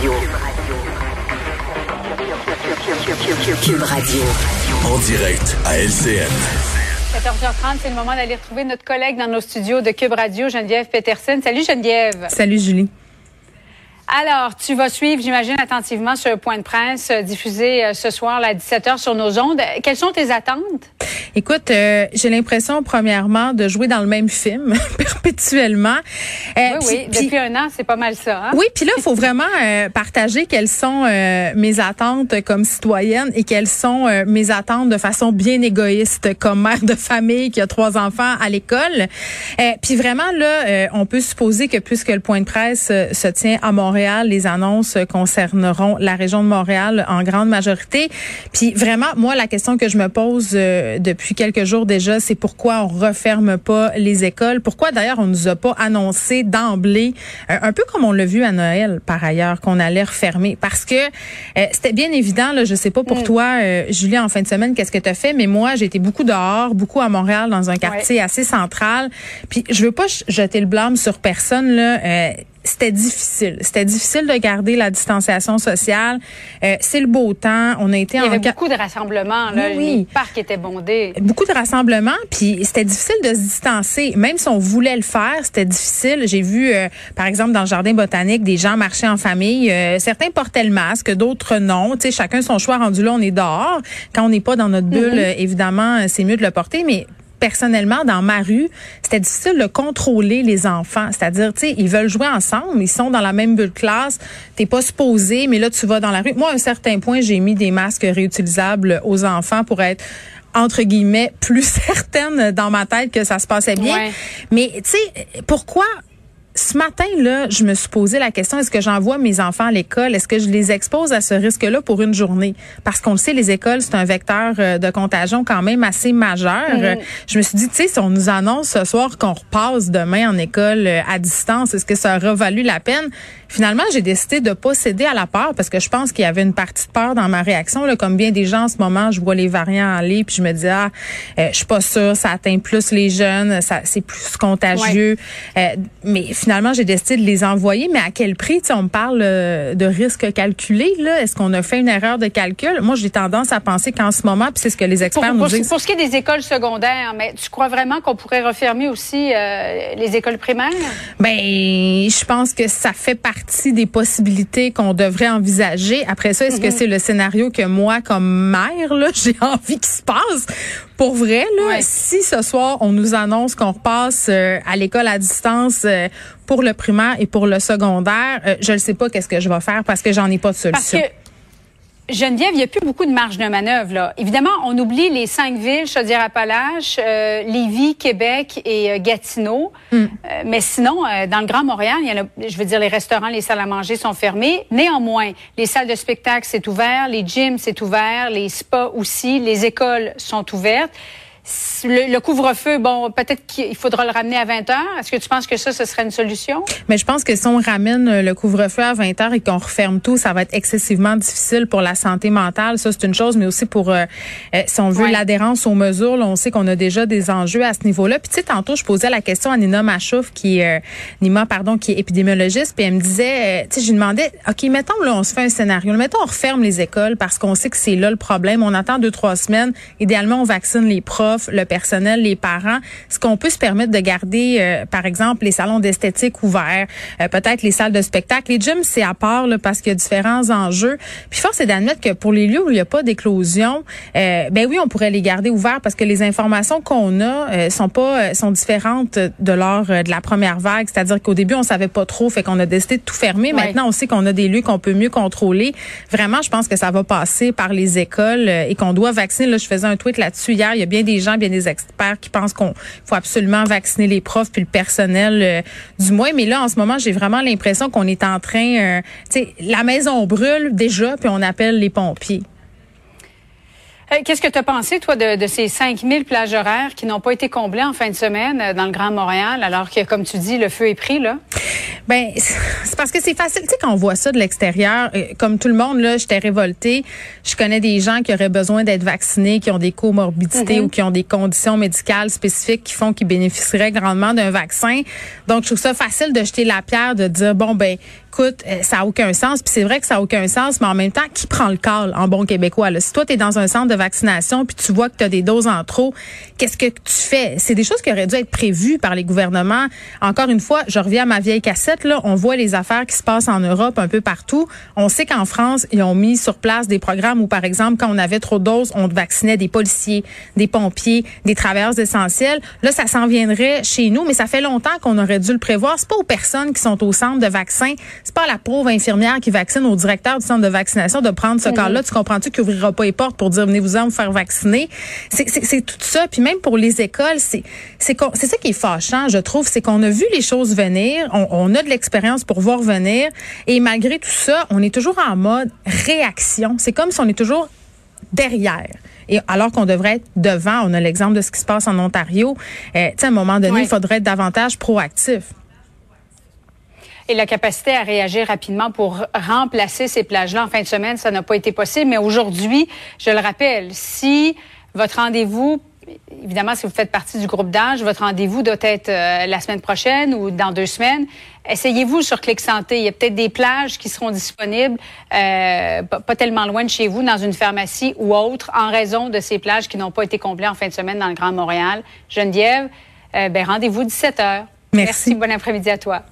Cube Radio. Cube Radio. En direct à LCN. 14h30, c'est le moment d'aller retrouver notre collègue dans nos studios de Cube Radio, Geneviève Peterson. Salut Geneviève. Salut Julie. Alors, tu vas suivre, j'imagine, attentivement ce point de presse euh, diffusé euh, ce soir à 17h sur nos ondes. Quelles sont tes attentes? Écoute, euh, j'ai l'impression, premièrement, de jouer dans le même film perpétuellement. Euh, oui, oui. Puis, Depuis un an, c'est pas mal ça. Hein? Oui, puis là, il faut vraiment euh, partager quelles sont euh, mes attentes comme citoyenne et quelles sont euh, mes attentes de façon bien égoïste comme mère de famille qui a trois enfants à l'école. puis vraiment, là, on peut supposer que puisque le point de presse se tient à Montréal, les annonces concerneront la région de Montréal en grande majorité. Puis vraiment, moi, la question que je me pose depuis quelques jours déjà, c'est pourquoi on referme pas les écoles. Pourquoi d'ailleurs on nous a pas annoncé d'emblée, euh, un peu comme on l'a vu à Noël par ailleurs, qu'on allait refermer? Parce que euh, c'était bien évident, là, je sais pas pour Mm. toi, euh, Julie, en fin de semaine, qu'est-ce que tu as fait, mais moi, j'ai été beaucoup dehors, beaucoup à Montréal, dans un quartier assez central. Puis je veux pas jeter le blâme sur personne, là. Euh, c'était difficile. C'était difficile de garder la distanciation sociale. Euh, c'est le beau temps. On a été Il y en avait beaucoup de rassemblements. Là. Oui. Les parcs étaient bondés. beaucoup de rassemblements, puis c'était difficile de se distancer. Même si on voulait le faire, c'était difficile. J'ai vu, euh, par exemple, dans le jardin botanique, des gens marcher en famille. Euh, certains portaient le masque, d'autres non. Tu sais, chacun son choix rendu là, on est dehors. Quand on n'est pas dans notre bulle, euh, évidemment, euh, c'est mieux de le porter, mais personnellement, dans ma rue, c'était difficile de contrôler les enfants. C'est-à-dire, tu sais, ils veulent jouer ensemble, ils sont dans la même bulle classe, t'es pas supposé, mais là, tu vas dans la rue. Moi, à un certain point, j'ai mis des masques réutilisables aux enfants pour être entre guillemets plus certaine dans ma tête que ça se passait bien. Ouais. Mais tu sais, pourquoi ce matin là, je me suis posé la question est-ce que j'envoie mes enfants à l'école? Est-ce que je les expose à ce risque-là pour une journée? Parce qu'on le sait, les écoles c'est un vecteur euh, de contagion quand même assez majeur. Euh, Je me suis dit, tu sais, si on nous annonce ce soir qu'on repasse demain en école euh, à distance, est-ce que ça aura valu la peine? Finalement, j'ai décidé de pas céder à la peur parce que je pense qu'il y avait une partie de peur dans ma réaction. Là, comme bien des gens en ce moment, je vois les variants aller, puis je me dis ah, euh, je suis pas sûre, ça atteint plus les jeunes, ça c'est plus contagieux. Euh, mais finalement, j'ai décidé de les envoyer. Mais à quel prix? Tu sais, On me parle euh, de risque calculé. Là, est-ce qu'on a fait une erreur de calcul? Moi, j'ai tendance à penser qu'en ce moment, puis c'est ce que les Pour, experts pour- nous pour disent. ce qui est des écoles secondaires, mais tu crois vraiment qu'on pourrait refermer aussi euh, les écoles primaires? Ben, je pense que ça fait partie des possibilités qu'on devrait envisager. Après ça, est-ce que c'est le scénario que moi, comme mère, là, j'ai envie qu'il se passe? Pour vrai, là, Ouais. si ce soir, on nous annonce qu'on repasse euh, à l'école à distance euh, pour le primaire et pour le secondaire, euh, je ne sais pas qu'est-ce que je vais faire parce que j'en ai pas de Parce solution. que Geneviève, il n'y a plus beaucoup de marge de manœuvre. Là. Évidemment, on oublie les cinq villes, Chaudière-Appalaches, euh, Lévis, Québec et euh, Gatineau. Euh, mais sinon, dans le Grand Montréal, il y en a, je veux dire, les restaurants, les salles à manger sont fermés. Néanmoins, les salles de spectacle, c'est ouvert, les gyms, c'est ouvert, les spas aussi, les écoles sont ouvertes. Le, le couvre-feu, bon, peut-être qu'il faudra le ramener à 20 heures. Est-ce que tu penses que ça, ce serait une solution? Mais je pense que si on ramène euh, le couvre-feu à 20 heures et qu'on referme tout, ça va être excessivement difficile pour la santé mentale. Ça, c'est une chose, mais aussi pour, euh, euh, si on veut, Ouais. l'adhérence aux mesures. Là, on sait qu'on a déjà des enjeux à ce niveau-là. Puis, tu sais, tantôt, je posais la question à Nina Machouf, qui est, euh, Nima, pardon, qui est épidémiologiste, puis elle me disait, euh, tu sais, je lui demandais, OK, mettons, là, on se fait un scénario. Mettons, on referme les écoles parce qu'on sait que c'est là le problème. On attend deux, trois semaines. Idéalement, on vaccine les profs, le personnel, les parents. Est-ce qu'on peut se permettre de garder, euh, par exemple, les salons d'esthétique ouverts, euh, peut-être les salles de spectacle. Les gyms, c'est à part là, parce qu'il y a différents enjeux. Puis force est d'admettre que pour les lieux où il n'y a pas d'éclosion, euh, ben oui, on pourrait les garder ouverts parce que les informations qu'on a euh, sont pas euh, sont différentes de lors euh, de la première vague. C'est-à-dire qu'au début, on savait pas trop, fait qu'on a décidé de tout fermer. Ouais. Maintenant, on sait qu'on a des lieux qu'on peut mieux contrôler. Vraiment, je pense que ça va passer par les écoles euh, et qu'on doit vacciner. Là, je faisais un tweet là-dessus hier. Il y a bien des des gens, bien des experts qui pensent qu'on faut absolument vacciner les profs puis le personnel euh, du moins. Mais là, en ce moment, j'ai vraiment l'impression qu'on est en train, euh, tu sais, la maison brûle déjà, puis on appelle les pompiers. Qu'est-ce que tu as pensé, toi, de, de ces 5000 plages horaires qui n'ont pas été comblées en fin de semaine euh, dans le Grand Montréal, alors que, comme tu dis, le feu est pris, là? Ben, c'est parce que c'est facile. Tu sais, quand on voit ça de l'extérieur, euh, comme tout le monde, là, j'étais révoltée. Je connais des gens qui auraient besoin d'être vaccinés, qui ont des comorbidités mm-hmm. ou qui ont des conditions médicales spécifiques qui font qu'ils bénéficieraient grandement d'un vaccin. Donc, je trouve ça facile de jeter la pierre, de dire, bon, ben, écoute, euh, ça a aucun sens. Puis c'est vrai que ça a aucun sens, mais en même temps, qui prend le call en bon québécois? Là? Si toi, tu es dans un centre de vaccination puis tu vois que tu as des doses en trop, qu'est-ce que tu fais? C'est des choses qui auraient dû être prévues par les gouvernements. Encore une fois, je reviens à ma vieille cassette. Là, on voit les affaires qui se passent en Europe un peu partout. On sait qu'en France, ils ont mis sur place des programmes où, par exemple, quand on avait trop de doses, on vaccinait des policiers, des pompiers, des travailleurs essentiels. Là, ça s'en viendrait chez nous, mais ça fait longtemps qu'on aurait dû le prévoir. C'est pas aux personnes qui sont au centre de vaccin c'est pas la pauvre infirmière qui vaccine au directeur du centre de vaccination de prendre ce mm cas-là. Tu comprends-tu qu'il ouvrira pas les portes pour dire venez-vous-en vous faire vacciner? C'est tout ça. Puis même pour les écoles, c'est c'est ça qui est fâchant, je trouve, c'est qu'on a vu les choses venir, on, on a de l'expérience pour voir venir, et malgré tout ça, on est toujours en mode réaction. C'est comme si on est toujours derrière. Et alors qu'on devrait être devant, on a l'exemple de ce qui se passe en Ontario. Euh, à un moment donné, il faudrait être davantage proactif et la capacité à réagir rapidement pour remplacer ces plages-là en fin de semaine, ça n'a pas été possible. Mais aujourd'hui, je le rappelle, si votre rendez-vous évidemment, si vous faites partie du groupe d'âge, votre rendez-vous doit être euh, la semaine prochaine ou dans deux semaines. Essayez-vous sur Clic Santé. Il y a peut-être des plages qui seront disponibles euh, pas, tellement loin de chez vous, dans une pharmacie ou autre, en raison de ces plages qui n'ont pas été comblées en fin de semaine dans le Grand Montréal. Geneviève, euh, ben, rendez-vous 17 heures. Merci. Bon après-midi à toi.